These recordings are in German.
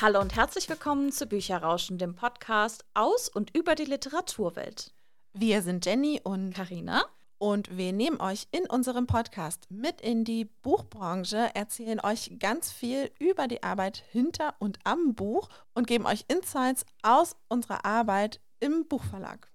Hallo und herzlich willkommen zu Bücherrauschen, dem Podcast aus und über die Literaturwelt. Wir sind Jenny und Karina und wir nehmen euch in unserem Podcast mit in die Buchbranche, erzählen euch ganz viel über die Arbeit hinter und am Buch und geben euch Insights aus unserer Arbeit im Buchverlag.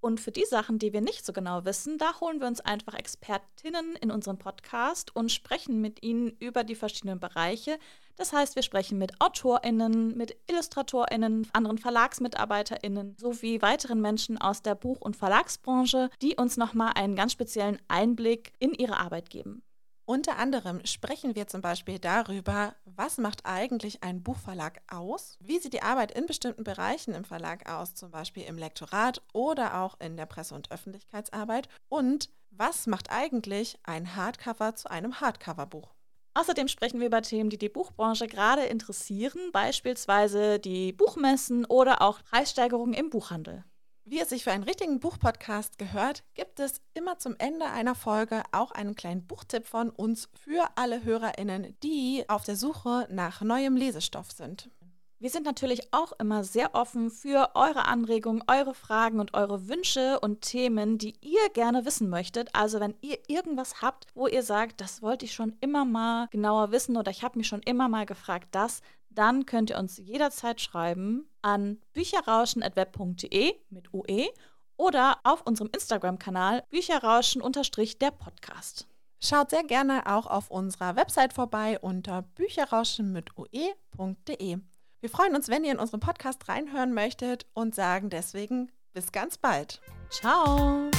Und für die Sachen, die wir nicht so genau wissen, da holen wir uns einfach Expertinnen in unseren Podcast und sprechen mit ihnen über die verschiedenen Bereiche. Das heißt, wir sprechen mit AutorInnen, mit IllustratorInnen, anderen VerlagsmitarbeiterInnen sowie weiteren Menschen aus der Buch- und Verlagsbranche, die uns nochmal einen ganz speziellen Einblick in ihre Arbeit geben. Unter anderem sprechen wir zum Beispiel darüber, was macht eigentlich ein Buchverlag aus? Wie sieht die Arbeit in bestimmten Bereichen im Verlag aus, zum Beispiel im Lektorat oder auch in der Presse- und Öffentlichkeitsarbeit? Und was macht eigentlich ein Hardcover zu einem Hardcover-Buch? Außerdem sprechen wir über Themen, die die Buchbranche gerade interessieren, beispielsweise die Buchmessen oder auch Preissteigerungen im Buchhandel. Wie es sich für einen richtigen Buchpodcast gehört, gibt es immer zum Ende einer Folge auch einen kleinen Buchtipp von uns für alle HörerInnen, die auf der Suche nach neuem Lesestoff sind. Wir sind natürlich auch immer sehr offen für eure Anregungen, eure Fragen und eure Wünsche und Themen, die ihr gerne wissen möchtet. Also wenn ihr irgendwas habt, wo ihr sagt, das wollte ich schon immer mal genauer wissen oder ich habe mich schon immer mal gefragt, das, dann könnt ihr uns jederzeit schreiben an bücherrauschen.web.de mit UE oder auf unserem Instagram-Kanal bücherrauschen-der Podcast. Schaut sehr gerne auch auf unserer Website vorbei unter bücherrauschen mit ue.de. Wir freuen uns, wenn ihr in unseren Podcast reinhören möchtet und sagen deswegen bis ganz bald. Ciao!